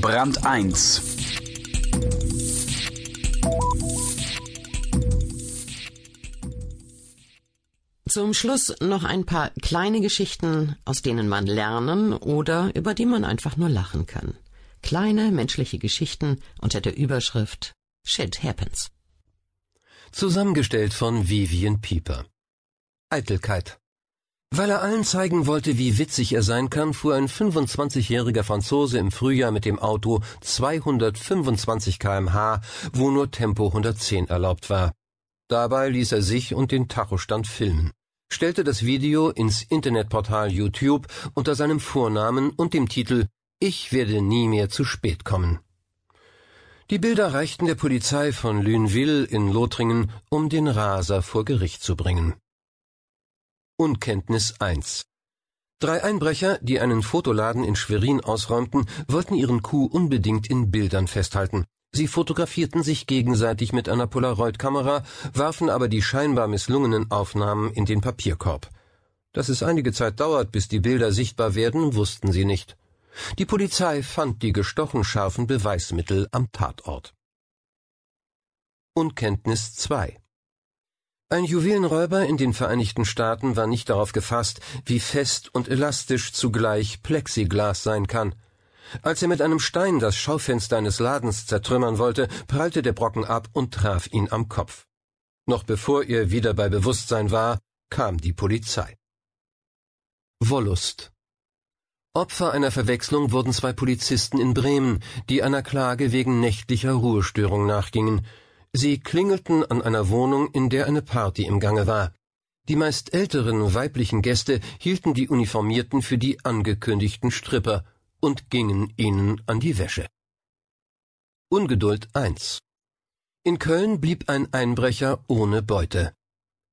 Brand 1 Zum Schluss noch ein paar kleine Geschichten, aus denen man lernen oder über die man einfach nur lachen kann. Kleine menschliche Geschichten unter der Überschrift Shit Happens. Zusammengestellt von Vivian Pieper. Eitelkeit. Weil er allen zeigen wollte, wie witzig er sein kann, fuhr ein 25-jähriger Franzose im Frühjahr mit dem Auto 225 kmh, wo nur Tempo 110 erlaubt war. Dabei ließ er sich und den Tachostand filmen, stellte das Video ins Internetportal YouTube unter seinem Vornamen und dem Titel Ich werde nie mehr zu spät kommen. Die Bilder reichten der Polizei von Lünville in Lothringen, um den Raser vor Gericht zu bringen. Unkenntnis 1 Drei Einbrecher, die einen Fotoladen in Schwerin ausräumten, wollten ihren Coup unbedingt in Bildern festhalten. Sie fotografierten sich gegenseitig mit einer Polaroid-Kamera, warfen aber die scheinbar misslungenen Aufnahmen in den Papierkorb. Dass es einige Zeit dauert, bis die Bilder sichtbar werden, wussten sie nicht. Die Polizei fand die gestochen scharfen Beweismittel am Tatort. Unkenntnis 2 ein Juwelenräuber in den Vereinigten Staaten war nicht darauf gefasst, wie fest und elastisch zugleich Plexiglas sein kann. Als er mit einem Stein das Schaufenster eines Ladens zertrümmern wollte, prallte der Brocken ab und traf ihn am Kopf. Noch bevor er wieder bei Bewusstsein war, kam die Polizei. Wollust Opfer einer Verwechslung wurden zwei Polizisten in Bremen, die einer Klage wegen nächtlicher Ruhestörung nachgingen. Sie klingelten an einer Wohnung, in der eine Party im Gange war. Die meist älteren weiblichen Gäste hielten die Uniformierten für die angekündigten Stripper und gingen ihnen an die Wäsche. Ungeduld 1 In Köln blieb ein Einbrecher ohne Beute.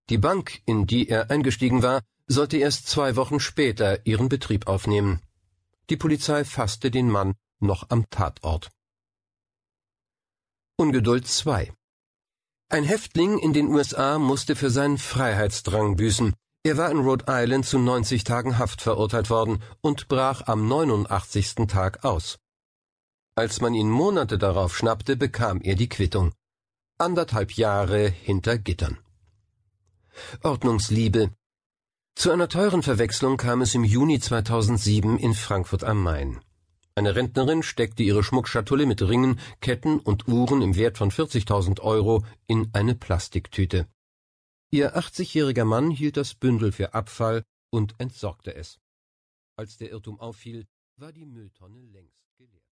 Die Bank, in die er eingestiegen war, sollte erst zwei Wochen später ihren Betrieb aufnehmen. Die Polizei fasste den Mann noch am Tatort. Ungeduld 2 ein Häftling in den USA musste für seinen Freiheitsdrang büßen. Er war in Rhode Island zu 90 Tagen Haft verurteilt worden und brach am 89. Tag aus. Als man ihn Monate darauf schnappte, bekam er die Quittung. Anderthalb Jahre hinter Gittern. Ordnungsliebe. Zu einer teuren Verwechslung kam es im Juni 2007 in Frankfurt am Main. Eine Rentnerin steckte ihre Schmuckschatulle mit Ringen, Ketten und Uhren im Wert von 40.000 Euro in eine Plastiktüte. Ihr 80-jähriger Mann hielt das Bündel für Abfall und entsorgte es. Als der Irrtum auffiel, war die Mülltonne längst geleert.